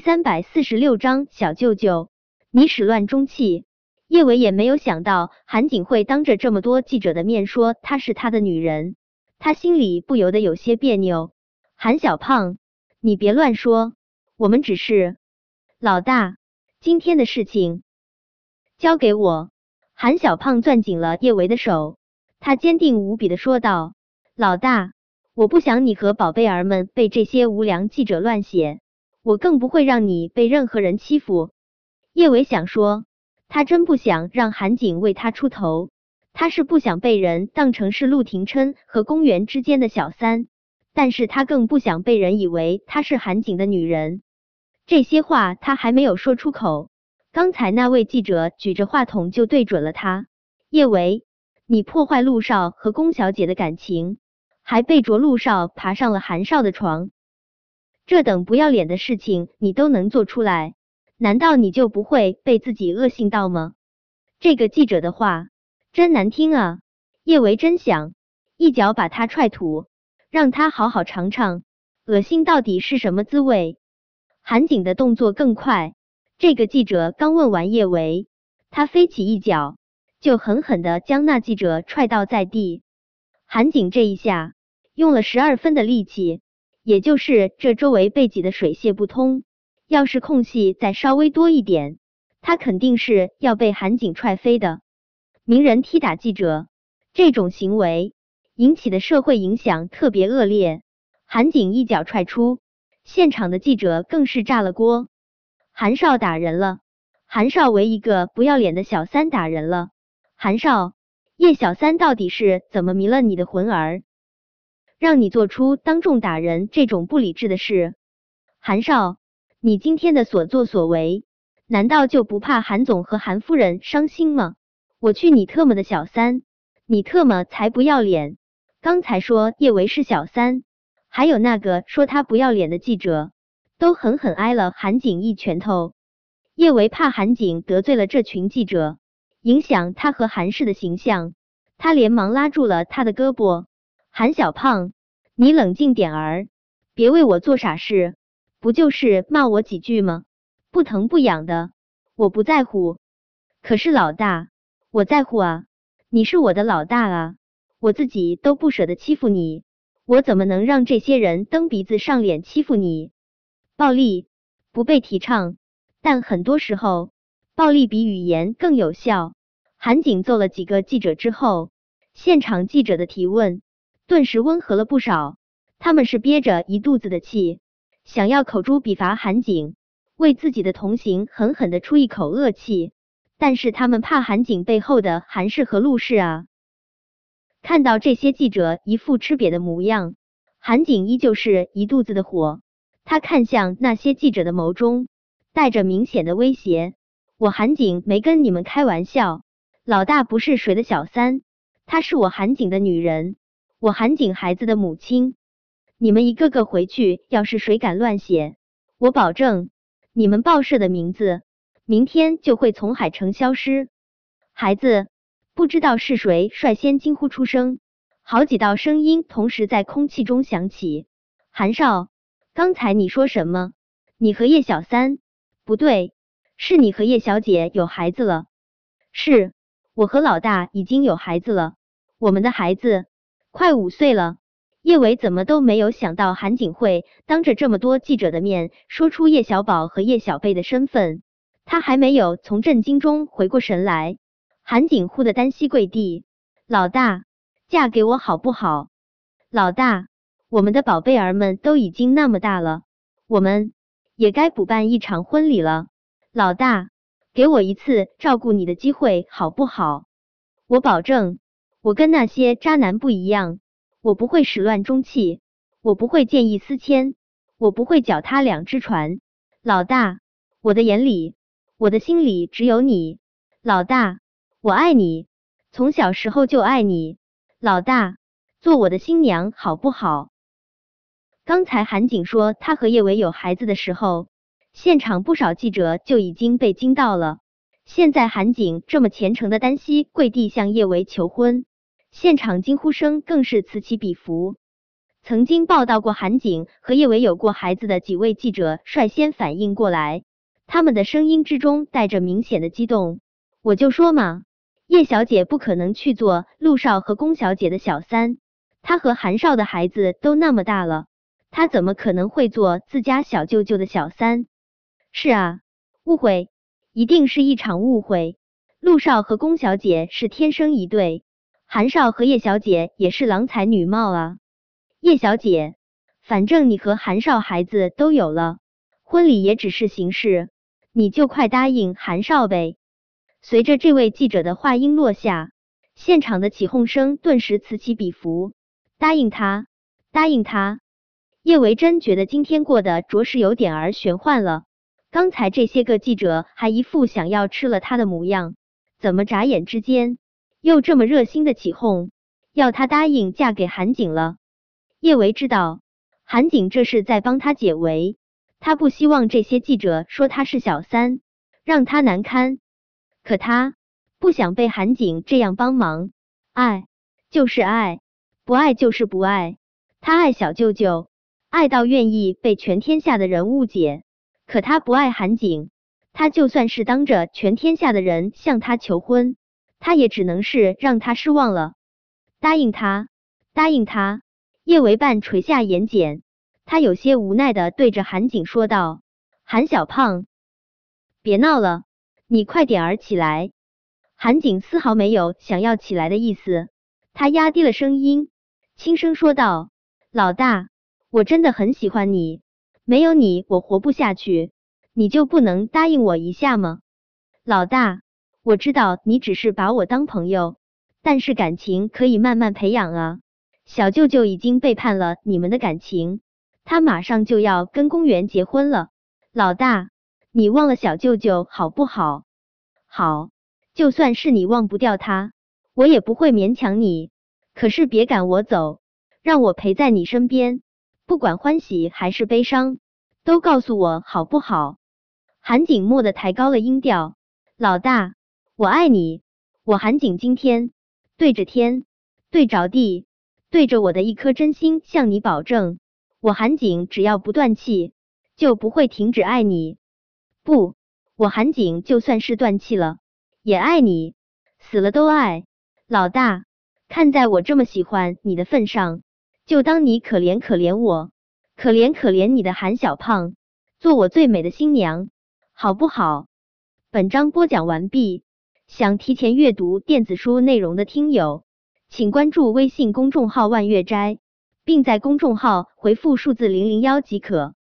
三百四十六章小舅舅，你始乱终弃。叶伟也没有想到韩景会当着这么多记者的面说她是他的女人，他心里不由得有些别扭。韩小胖，你别乱说，我们只是老大，今天的事情交给我。韩小胖攥紧了叶维的手，他坚定无比的说道：“老大，我不想你和宝贝儿们被这些无良记者乱写。”我更不会让你被任何人欺负。叶伟想说，他真不想让韩景为他出头，他是不想被人当成是陆廷琛和公园之间的小三，但是他更不想被人以为他是韩景的女人。这些话他还没有说出口，刚才那位记者举着话筒就对准了他。叶维，你破坏陆少和龚小姐的感情，还背着陆少爬上了韩少的床。这等不要脸的事情你都能做出来，难道你就不会被自己恶心到吗？这个记者的话真难听啊！叶维真想一脚把他踹土，让他好好尝尝恶心到底是什么滋味。韩景的动作更快，这个记者刚问完叶维，他飞起一脚就狠狠的将那记者踹倒在地。韩景这一下用了十二分的力气。也就是这周围被挤得水泄不通，要是空隙再稍微多一点，他肯定是要被韩景踹飞的。名人踢打记者这种行为引起的社会影响特别恶劣，韩景一脚踹出，现场的记者更是炸了锅。韩少打人了，韩少为一个不要脸的小三打人了，韩少叶小三到底是怎么迷了你的魂儿？让你做出当众打人这种不理智的事，韩少，你今天的所作所为，难道就不怕韩总和韩夫人伤心吗？我去你特么的小三，你特么才不要脸！刚才说叶维是小三，还有那个说他不要脸的记者，都狠狠挨了韩景一拳头。叶维怕韩景得罪了这群记者，影响他和韩氏的形象，他连忙拉住了他的胳膊。韩小胖，你冷静点儿，别为我做傻事。不就是骂我几句吗？不疼不痒的，我不在乎。可是老大，我在乎啊！你是我的老大啊！我自己都不舍得欺负你，我怎么能让这些人蹬鼻子上脸欺负你？暴力不被提倡，但很多时候，暴力比语言更有效。韩景揍了几个记者之后，现场记者的提问。顿时温和了不少。他们是憋着一肚子的气，想要口诛笔伐韩景，为自己的同行狠狠的出一口恶气。但是他们怕韩景背后的韩氏和陆氏啊！看到这些记者一副吃瘪的模样，韩景依旧是一肚子的火。他看向那些记者的眸中带着明显的威胁：“我韩景没跟你们开玩笑，老大不是谁的小三，她是我韩景的女人。”我韩景孩子的母亲，你们一个个回去，要是谁敢乱写，我保证你们报社的名字明天就会从海城消失。孩子，不知道是谁率先惊呼出声，好几道声音同时在空气中响起。韩少，刚才你说什么？你和叶小三？不对，是你和叶小姐有孩子了。是我和老大已经有孩子了，我们的孩子。快五岁了，叶伟怎么都没有想到韩景会当着这么多记者的面说出叶小宝和叶小贝的身份。他还没有从震惊中回过神来，韩景忽的单膝跪地：“老大，嫁给我好不好？老大，我们的宝贝儿们都已经那么大了，我们也该补办一场婚礼了。老大，给我一次照顾你的机会好不好？我保证。”我跟那些渣男不一样，我不会始乱终弃，我不会见异思迁，我不会脚踏两只船。老大，我的眼里，我的心里只有你。老大，我爱你，从小时候就爱你。老大，做我的新娘好不好？刚才韩景说他和叶伟有孩子的时候，现场不少记者就已经被惊到了。现在韩景这么虔诚的单膝跪地向叶维求婚。现场惊呼声更是此起彼伏。曾经报道过韩景和叶伟有过孩子的几位记者率先反应过来，他们的声音之中带着明显的激动。我就说嘛，叶小姐不可能去做陆少和龚小姐的小三，她和韩少的孩子都那么大了，她怎么可能会做自家小舅舅的小三？是啊，误会，一定是一场误会。陆少和龚小姐是天生一对，韩少和叶小姐也是郎才女貌啊。叶小姐，反正你和韩少孩子都有了，婚礼也只是形式，你就快答应韩少呗。随着这位记者的话音落下，现场的起哄声顿时此起彼伏。答应他，答应他。叶维真觉得今天过得着实有点儿玄幻了。刚才这些个记者还一副想要吃了他的模样。怎么眨眼之间又这么热心的起哄，要他答应嫁给韩景了？叶维知道韩景这是在帮他解围，他不希望这些记者说他是小三，让他难堪。可他不想被韩景这样帮忙，爱就是爱，不爱就是不爱。他爱小舅舅，爱到愿意被全天下的人误解。可他不爱韩景。他就算是当着全天下的人向他求婚，他也只能是让他失望了。答应他，答应他。叶维半垂下眼睑，他有些无奈的对着韩景说道：“韩小胖，别闹了，你快点儿起来。”韩景丝毫没有想要起来的意思，他压低了声音，轻声说道：“老大，我真的很喜欢你，没有你我活不下去。”你就不能答应我一下吗，老大？我知道你只是把我当朋友，但是感情可以慢慢培养啊。小舅舅已经背叛了你们的感情，他马上就要跟公园结婚了。老大，你忘了小舅舅好不好？好，就算是你忘不掉他，我也不会勉强你。可是别赶我走，让我陪在你身边，不管欢喜还是悲伤，都告诉我好不好？韩景蓦的抬高了音调：“老大，我爱你。我韩景今天对着天，对着地，对着我的一颗真心向你保证，我韩景只要不断气，就不会停止爱你。不，我韩景就算是断气了，也爱你，死了都爱。老大，看在我这么喜欢你的份上，就当你可怜可怜我，可怜可怜你的韩小胖，做我最美的新娘。”好不好？本章播讲完毕。想提前阅读电子书内容的听友，请关注微信公众号“万月斋”，并在公众号回复数字零零幺即可。